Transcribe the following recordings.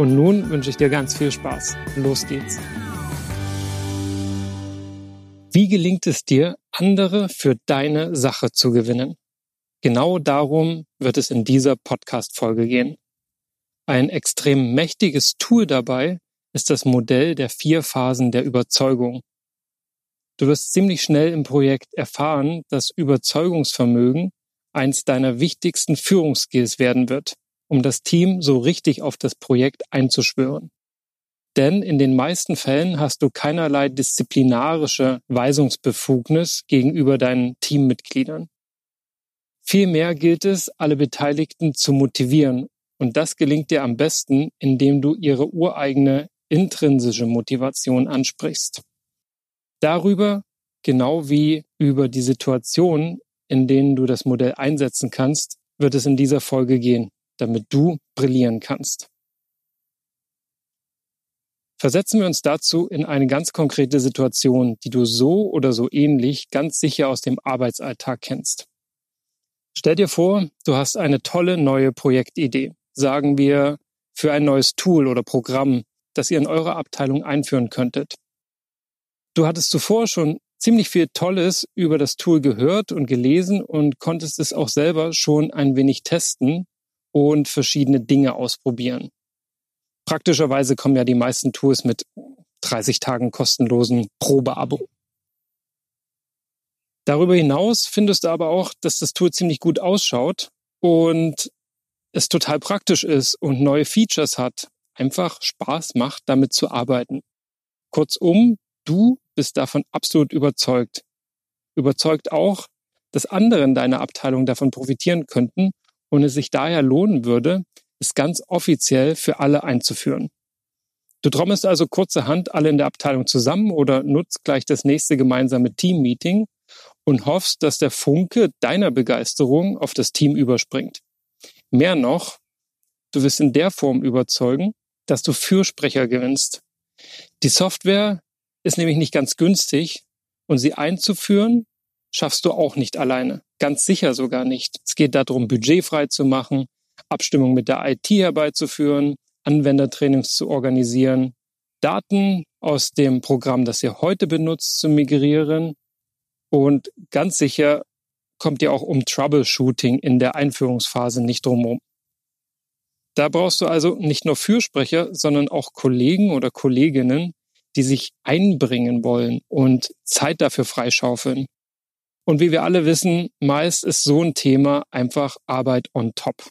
Und nun wünsche ich dir ganz viel Spaß. Los geht's. Wie gelingt es dir, andere für deine Sache zu gewinnen? Genau darum wird es in dieser Podcast-Folge gehen. Ein extrem mächtiges Tool dabei ist das Modell der vier Phasen der Überzeugung. Du wirst ziemlich schnell im Projekt erfahren, dass Überzeugungsvermögen eins deiner wichtigsten Führungsskills werden wird um das Team so richtig auf das Projekt einzuschwören. Denn in den meisten Fällen hast du keinerlei disziplinarische Weisungsbefugnis gegenüber deinen Teammitgliedern. Vielmehr gilt es, alle Beteiligten zu motivieren. Und das gelingt dir am besten, indem du ihre ureigene intrinsische Motivation ansprichst. Darüber, genau wie über die Situation, in denen du das Modell einsetzen kannst, wird es in dieser Folge gehen damit du brillieren kannst. Versetzen wir uns dazu in eine ganz konkrete Situation, die du so oder so ähnlich ganz sicher aus dem Arbeitsalltag kennst. Stell dir vor, du hast eine tolle neue Projektidee, sagen wir für ein neues Tool oder Programm, das ihr in eurer Abteilung einführen könntet. Du hattest zuvor schon ziemlich viel Tolles über das Tool gehört und gelesen und konntest es auch selber schon ein wenig testen und verschiedene Dinge ausprobieren. Praktischerweise kommen ja die meisten Tools mit 30 Tagen kostenlosen Probeabo. Darüber hinaus findest du aber auch, dass das Tool ziemlich gut ausschaut und es total praktisch ist und neue Features hat, einfach Spaß macht, damit zu arbeiten. Kurzum, du bist davon absolut überzeugt. Überzeugt auch, dass andere in deiner Abteilung davon profitieren könnten und es sich daher lohnen würde, es ganz offiziell für alle einzuführen. Du trommelst also kurzerhand alle in der Abteilung zusammen oder nutzt gleich das nächste gemeinsame Team-Meeting und hoffst, dass der Funke deiner Begeisterung auf das Team überspringt. Mehr noch, du wirst in der Form überzeugen, dass du Fürsprecher gewinnst. Die Software ist nämlich nicht ganz günstig und sie einzuführen schaffst du auch nicht alleine. Ganz sicher sogar nicht. Es geht darum, Budget frei zu machen, Abstimmung mit der IT herbeizuführen, Anwendertrainings zu organisieren, Daten aus dem Programm, das ihr heute benutzt, zu migrieren und ganz sicher kommt ihr auch um Troubleshooting in der Einführungsphase nicht drumherum. Da brauchst du also nicht nur Fürsprecher, sondern auch Kollegen oder Kolleginnen, die sich einbringen wollen und Zeit dafür freischaufeln. Und wie wir alle wissen, meist ist so ein Thema einfach Arbeit on top.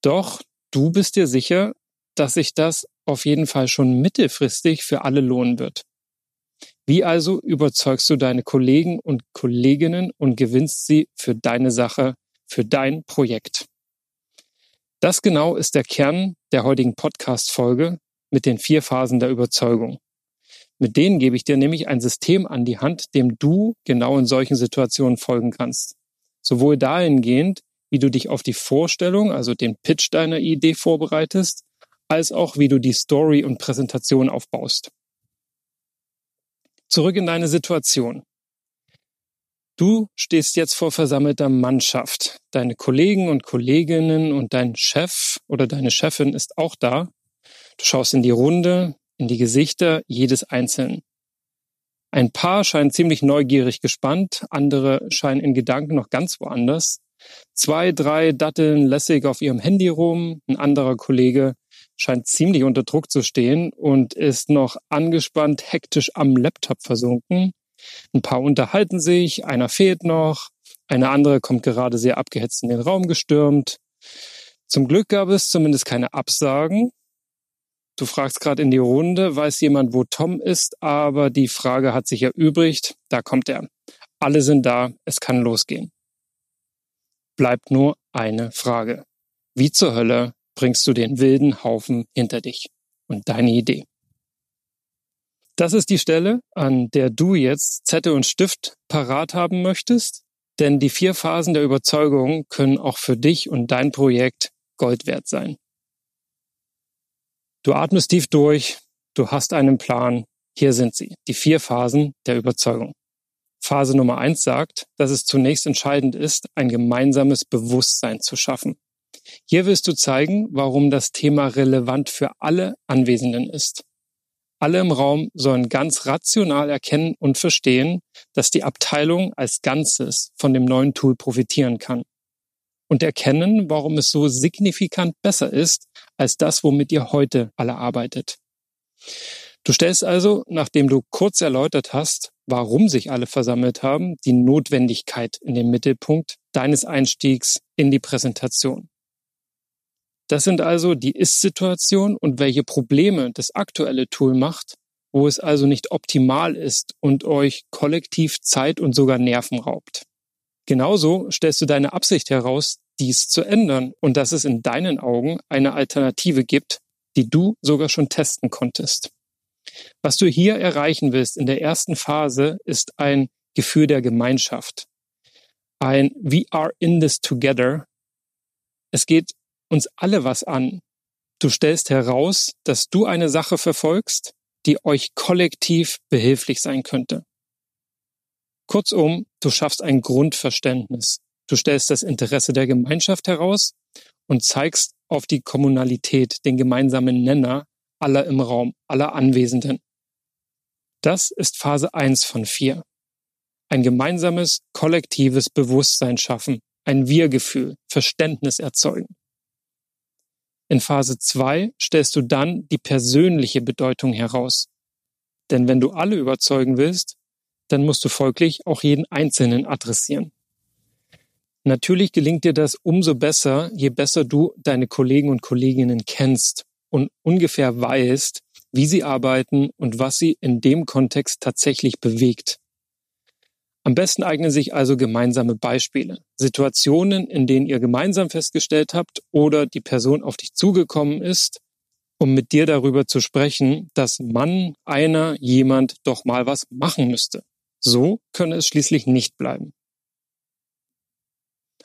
Doch du bist dir sicher, dass sich das auf jeden Fall schon mittelfristig für alle lohnen wird. Wie also überzeugst du deine Kollegen und Kolleginnen und gewinnst sie für deine Sache, für dein Projekt? Das genau ist der Kern der heutigen Podcast-Folge mit den vier Phasen der Überzeugung. Mit denen gebe ich dir nämlich ein System an die Hand, dem du genau in solchen Situationen folgen kannst. Sowohl dahingehend, wie du dich auf die Vorstellung, also den Pitch deiner Idee vorbereitest, als auch wie du die Story und Präsentation aufbaust. Zurück in deine Situation. Du stehst jetzt vor versammelter Mannschaft. Deine Kollegen und Kolleginnen und dein Chef oder deine Chefin ist auch da. Du schaust in die Runde, in die Gesichter jedes Einzelnen. Ein Paar scheint ziemlich neugierig gespannt, andere scheinen in Gedanken noch ganz woanders. Zwei, drei datteln lässig auf ihrem Handy rum, ein anderer Kollege scheint ziemlich unter Druck zu stehen und ist noch angespannt hektisch am Laptop versunken. Ein paar unterhalten sich, einer fehlt noch, eine andere kommt gerade sehr abgehetzt in den Raum gestürmt. Zum Glück gab es zumindest keine Absagen. Du fragst gerade in die Runde, weiß jemand, wo Tom ist, aber die Frage hat sich erübrigt. Da kommt er. Alle sind da, es kann losgehen. Bleibt nur eine Frage. Wie zur Hölle bringst du den wilden Haufen hinter dich und deine Idee? Das ist die Stelle, an der du jetzt Zettel und Stift parat haben möchtest, denn die vier Phasen der Überzeugung können auch für dich und dein Projekt Gold wert sein. Du atmest tief durch, du hast einen Plan, hier sind sie, die vier Phasen der Überzeugung. Phase Nummer eins sagt, dass es zunächst entscheidend ist, ein gemeinsames Bewusstsein zu schaffen. Hier willst du zeigen, warum das Thema relevant für alle Anwesenden ist. Alle im Raum sollen ganz rational erkennen und verstehen, dass die Abteilung als Ganzes von dem neuen Tool profitieren kann. Und erkennen, warum es so signifikant besser ist, als das, womit ihr heute alle arbeitet. Du stellst also, nachdem du kurz erläutert hast, warum sich alle versammelt haben, die Notwendigkeit in den Mittelpunkt deines Einstiegs in die Präsentation. Das sind also die Ist-Situation und welche Probleme das aktuelle Tool macht, wo es also nicht optimal ist und euch kollektiv Zeit und sogar Nerven raubt. Genauso stellst du deine Absicht heraus, dies zu ändern und dass es in deinen Augen eine Alternative gibt, die du sogar schon testen konntest. Was du hier erreichen willst in der ersten Phase ist ein Gefühl der Gemeinschaft. Ein We are in this together. Es geht uns alle was an. Du stellst heraus, dass du eine Sache verfolgst, die euch kollektiv behilflich sein könnte. Kurzum, du schaffst ein Grundverständnis. Du stellst das Interesse der Gemeinschaft heraus und zeigst auf die Kommunalität, den gemeinsamen Nenner aller im Raum, aller Anwesenden. Das ist Phase 1 von 4. Ein gemeinsames, kollektives Bewusstsein schaffen, ein Wir-Gefühl, Verständnis erzeugen. In Phase 2 stellst du dann die persönliche Bedeutung heraus. Denn wenn du alle überzeugen willst, dann musst du folglich auch jeden Einzelnen adressieren. Natürlich gelingt dir das umso besser, je besser du deine Kollegen und Kolleginnen kennst und ungefähr weißt, wie sie arbeiten und was sie in dem Kontext tatsächlich bewegt. Am besten eignen sich also gemeinsame Beispiele, Situationen, in denen ihr gemeinsam festgestellt habt oder die Person auf dich zugekommen ist, um mit dir darüber zu sprechen, dass man, einer, jemand doch mal was machen müsste. So könne es schließlich nicht bleiben.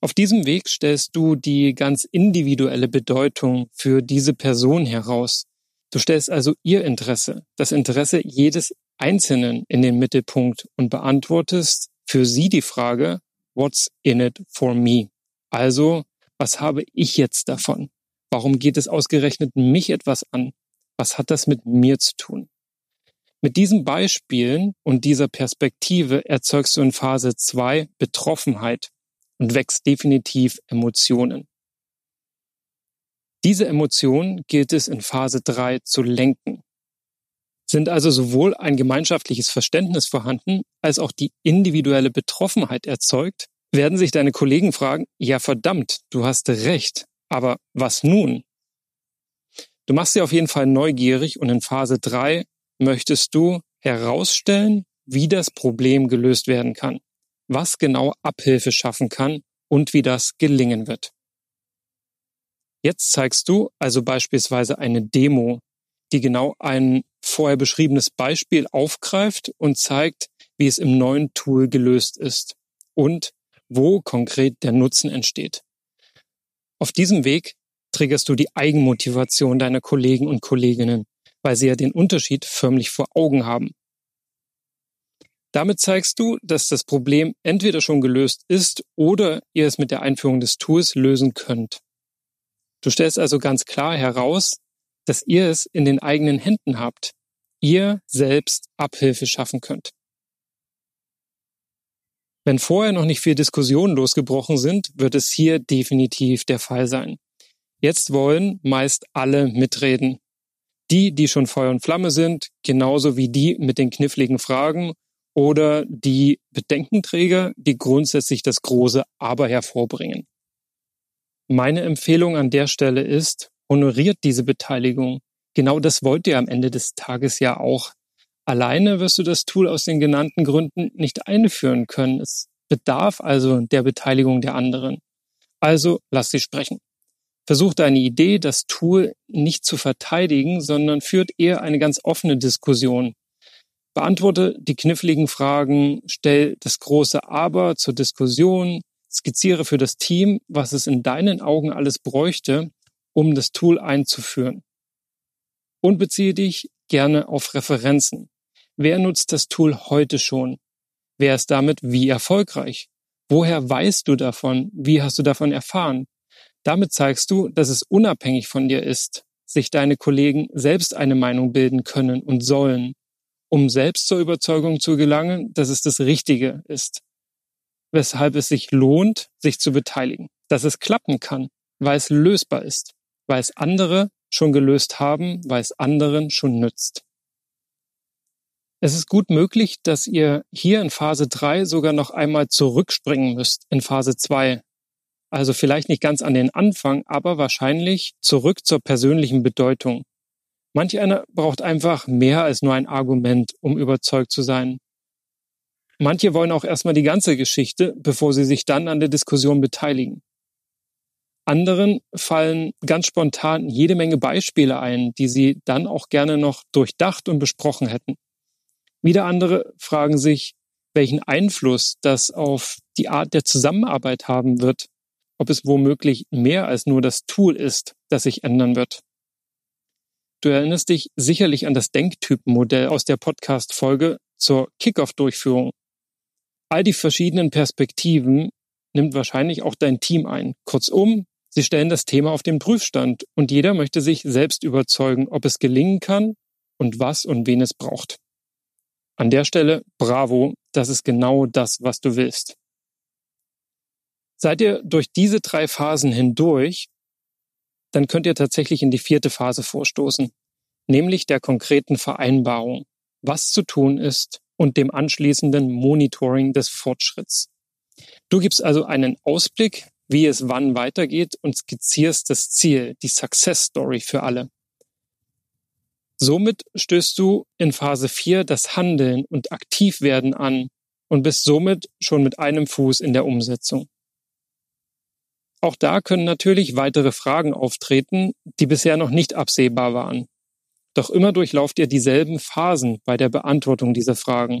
Auf diesem Weg stellst du die ganz individuelle Bedeutung für diese Person heraus. Du stellst also ihr Interesse, das Interesse jedes Einzelnen in den Mittelpunkt und beantwortest für sie die Frage, what's in it for me? Also, was habe ich jetzt davon? Warum geht es ausgerechnet mich etwas an? Was hat das mit mir zu tun? Mit diesen Beispielen und dieser Perspektive erzeugst du in Phase 2 Betroffenheit und wächst definitiv Emotionen. Diese Emotionen gilt es in Phase 3 zu lenken. Sind also sowohl ein gemeinschaftliches Verständnis vorhanden, als auch die individuelle Betroffenheit erzeugt, werden sich deine Kollegen fragen, ja verdammt, du hast recht, aber was nun? Du machst sie auf jeden Fall neugierig und in Phase 3 möchtest du herausstellen, wie das Problem gelöst werden kann was genau Abhilfe schaffen kann und wie das gelingen wird. Jetzt zeigst du also beispielsweise eine Demo, die genau ein vorher beschriebenes Beispiel aufgreift und zeigt, wie es im neuen Tool gelöst ist und wo konkret der Nutzen entsteht. Auf diesem Weg triggerst du die Eigenmotivation deiner Kollegen und Kolleginnen, weil sie ja den Unterschied förmlich vor Augen haben. Damit zeigst du, dass das Problem entweder schon gelöst ist oder ihr es mit der Einführung des Tools lösen könnt. Du stellst also ganz klar heraus, dass ihr es in den eigenen Händen habt. Ihr selbst Abhilfe schaffen könnt. Wenn vorher noch nicht viel Diskussionen losgebrochen sind, wird es hier definitiv der Fall sein. Jetzt wollen meist alle mitreden. Die, die schon Feuer und Flamme sind, genauso wie die mit den kniffligen Fragen oder die Bedenkenträger, die grundsätzlich das große Aber hervorbringen. Meine Empfehlung an der Stelle ist, honoriert diese Beteiligung. Genau das wollt ihr am Ende des Tages ja auch. Alleine wirst du das Tool aus den genannten Gründen nicht einführen können. Es bedarf also der Beteiligung der anderen. Also lass sie sprechen. Versuch deine Idee, das Tool nicht zu verteidigen, sondern führt eher eine ganz offene Diskussion. Beantworte die kniffligen Fragen, stell das große Aber zur Diskussion, skizziere für das Team, was es in deinen Augen alles bräuchte, um das Tool einzuführen. Und beziehe dich gerne auf Referenzen. Wer nutzt das Tool heute schon? Wer ist damit wie erfolgreich? Woher weißt du davon? Wie hast du davon erfahren? Damit zeigst du, dass es unabhängig von dir ist, sich deine Kollegen selbst eine Meinung bilden können und sollen, um selbst zur Überzeugung zu gelangen, dass es das Richtige ist. Weshalb es sich lohnt, sich zu beteiligen. Dass es klappen kann, weil es lösbar ist, weil es andere schon gelöst haben, weil es anderen schon nützt. Es ist gut möglich, dass ihr hier in Phase 3 sogar noch einmal zurückspringen müsst in Phase 2. Also vielleicht nicht ganz an den Anfang, aber wahrscheinlich zurück zur persönlichen Bedeutung. Manch einer braucht einfach mehr als nur ein Argument, um überzeugt zu sein. Manche wollen auch erstmal die ganze Geschichte, bevor sie sich dann an der Diskussion beteiligen. Anderen fallen ganz spontan jede Menge Beispiele ein, die sie dann auch gerne noch durchdacht und besprochen hätten. Wieder andere fragen sich, welchen Einfluss das auf die Art der Zusammenarbeit haben wird, ob es womöglich mehr als nur das Tool ist, das sich ändern wird. Du erinnerst dich sicherlich an das Denktypenmodell aus der Podcast-Folge zur Kickoff-Durchführung. All die verschiedenen Perspektiven nimmt wahrscheinlich auch dein Team ein. Kurzum, sie stellen das Thema auf den Prüfstand und jeder möchte sich selbst überzeugen, ob es gelingen kann und was und wen es braucht. An der Stelle, bravo, das ist genau das, was du willst. Seid ihr durch diese drei Phasen hindurch, dann könnt ihr tatsächlich in die vierte Phase vorstoßen, nämlich der konkreten Vereinbarung, was zu tun ist und dem anschließenden Monitoring des Fortschritts. Du gibst also einen Ausblick, wie es wann weitergeht und skizzierst das Ziel, die Success Story für alle. Somit stößt du in Phase 4 das Handeln und Aktivwerden an und bist somit schon mit einem Fuß in der Umsetzung. Auch da können natürlich weitere Fragen auftreten, die bisher noch nicht absehbar waren. Doch immer durchlauft ihr dieselben Phasen bei der Beantwortung dieser Fragen.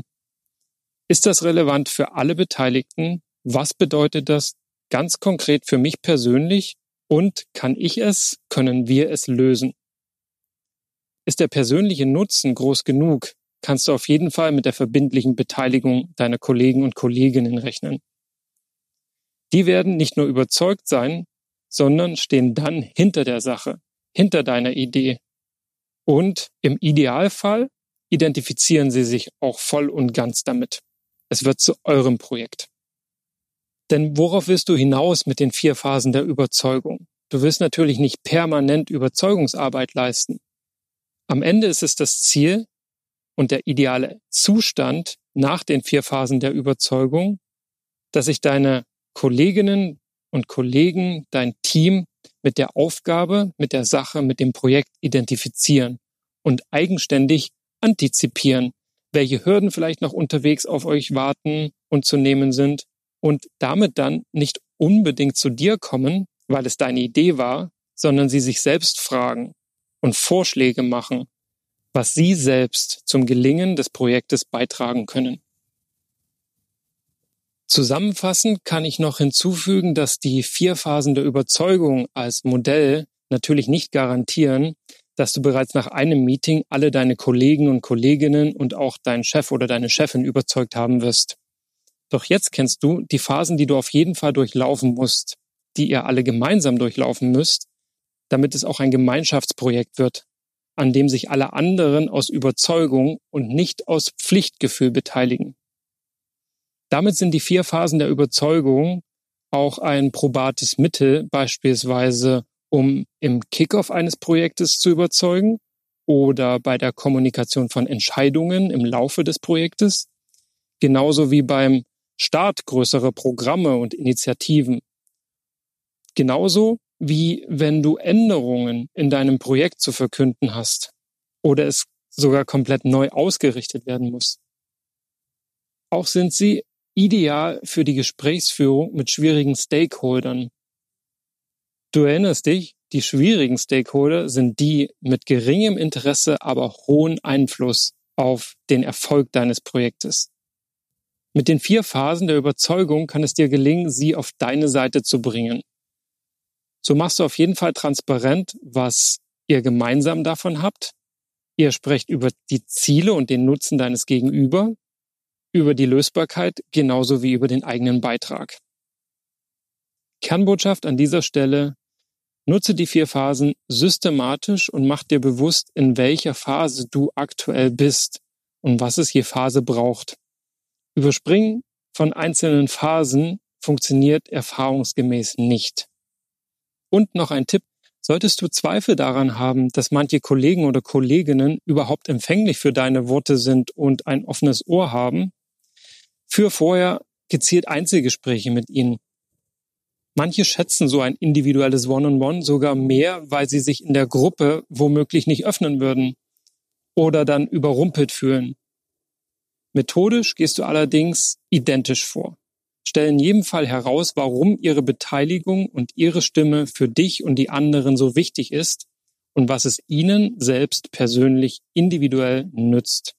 Ist das relevant für alle Beteiligten? Was bedeutet das ganz konkret für mich persönlich? Und kann ich es, können wir es lösen? Ist der persönliche Nutzen groß genug, kannst du auf jeden Fall mit der verbindlichen Beteiligung deiner Kollegen und Kolleginnen rechnen. Die werden nicht nur überzeugt sein, sondern stehen dann hinter der Sache, hinter deiner Idee. Und im Idealfall identifizieren sie sich auch voll und ganz damit. Es wird zu eurem Projekt. Denn worauf willst du hinaus mit den vier Phasen der Überzeugung? Du willst natürlich nicht permanent Überzeugungsarbeit leisten. Am Ende ist es das Ziel und der ideale Zustand nach den vier Phasen der Überzeugung, dass sich deine Kolleginnen und Kollegen, dein Team mit der Aufgabe, mit der Sache, mit dem Projekt identifizieren und eigenständig antizipieren, welche Hürden vielleicht noch unterwegs auf euch warten und zu nehmen sind und damit dann nicht unbedingt zu dir kommen, weil es deine Idee war, sondern sie sich selbst fragen und Vorschläge machen, was sie selbst zum Gelingen des Projektes beitragen können. Zusammenfassend kann ich noch hinzufügen, dass die vier Phasen der Überzeugung als Modell natürlich nicht garantieren, dass du bereits nach einem Meeting alle deine Kollegen und Kolleginnen und auch deinen Chef oder deine Chefin überzeugt haben wirst. Doch jetzt kennst du die Phasen, die du auf jeden Fall durchlaufen musst, die ihr alle gemeinsam durchlaufen müsst, damit es auch ein Gemeinschaftsprojekt wird, an dem sich alle anderen aus Überzeugung und nicht aus Pflichtgefühl beteiligen. Damit sind die vier Phasen der Überzeugung auch ein probates Mittel, beispielsweise um im Kickoff eines Projektes zu überzeugen oder bei der Kommunikation von Entscheidungen im Laufe des Projektes, genauso wie beim Start größerer Programme und Initiativen. Genauso wie wenn du Änderungen in deinem Projekt zu verkünden hast oder es sogar komplett neu ausgerichtet werden muss. Auch sind sie ideal für die Gesprächsführung mit schwierigen Stakeholdern. Du erinnerst dich, die schwierigen Stakeholder sind die mit geringem Interesse, aber hohen Einfluss auf den Erfolg deines Projektes. Mit den vier Phasen der Überzeugung kann es dir gelingen, sie auf deine Seite zu bringen. So machst du auf jeden Fall transparent, was ihr gemeinsam davon habt. Ihr sprecht über die Ziele und den Nutzen deines Gegenüber, über die Lösbarkeit genauso wie über den eigenen Beitrag. Kernbotschaft an dieser Stelle, nutze die vier Phasen systematisch und mach dir bewusst, in welcher Phase du aktuell bist und was es je Phase braucht. Überspringen von einzelnen Phasen funktioniert erfahrungsgemäß nicht. Und noch ein Tipp, solltest du Zweifel daran haben, dass manche Kollegen oder Kolleginnen überhaupt empfänglich für deine Worte sind und ein offenes Ohr haben, führ vorher gezielt Einzelgespräche mit ihnen. Manche schätzen so ein individuelles One-on-One -on -One sogar mehr, weil sie sich in der Gruppe womöglich nicht öffnen würden oder dann überrumpelt fühlen. Methodisch gehst du allerdings identisch vor stellen in jedem Fall heraus, warum ihre Beteiligung und ihre Stimme für dich und die anderen so wichtig ist und was es ihnen selbst persönlich individuell nützt.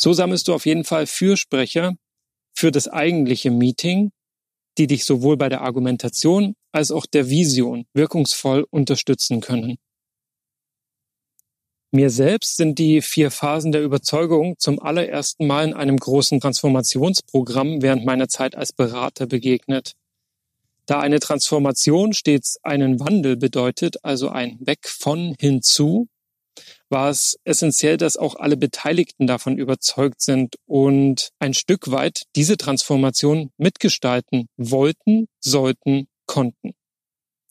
So sammelst du auf jeden Fall Fürsprecher für das eigentliche Meeting, die dich sowohl bei der Argumentation als auch der Vision wirkungsvoll unterstützen können. Mir selbst sind die vier Phasen der Überzeugung zum allerersten Mal in einem großen Transformationsprogramm während meiner Zeit als Berater begegnet. Da eine Transformation stets einen Wandel bedeutet, also ein Weg von hinzu, war es essentiell, dass auch alle Beteiligten davon überzeugt sind und ein Stück weit diese Transformation mitgestalten wollten, sollten, konnten.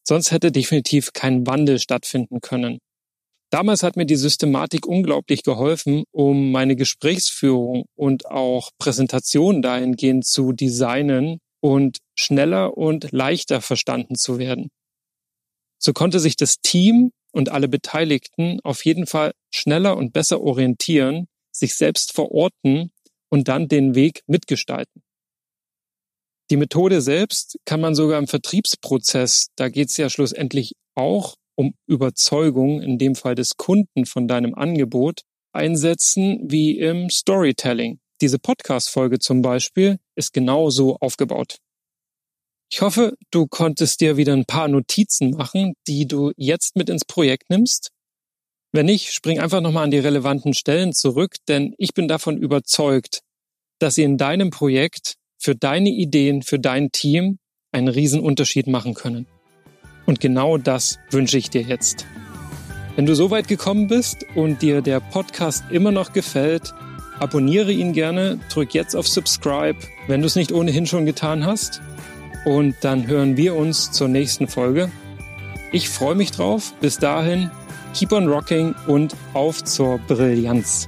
Sonst hätte definitiv kein Wandel stattfinden können. Damals hat mir die Systematik unglaublich geholfen, um meine Gesprächsführung und auch Präsentation dahingehend zu designen und schneller und leichter verstanden zu werden. So konnte sich das Team und alle Beteiligten auf jeden Fall schneller und besser orientieren, sich selbst verorten und dann den Weg mitgestalten. Die Methode selbst kann man sogar im Vertriebsprozess, da geht es ja schlussendlich auch um Überzeugung, in dem Fall des Kunden von deinem Angebot, einsetzen wie im Storytelling. Diese Podcast-Folge zum Beispiel ist genau so aufgebaut. Ich hoffe, du konntest dir wieder ein paar Notizen machen, die du jetzt mit ins Projekt nimmst. Wenn nicht, spring einfach nochmal an die relevanten Stellen zurück, denn ich bin davon überzeugt, dass sie in deinem Projekt für deine Ideen, für dein Team einen riesen Unterschied machen können. Und genau das wünsche ich dir jetzt. Wenn du so weit gekommen bist und dir der Podcast immer noch gefällt, abonniere ihn gerne, drück jetzt auf Subscribe, wenn du es nicht ohnehin schon getan hast. Und dann hören wir uns zur nächsten Folge. Ich freue mich drauf. Bis dahin, keep on rocking und auf zur Brillanz.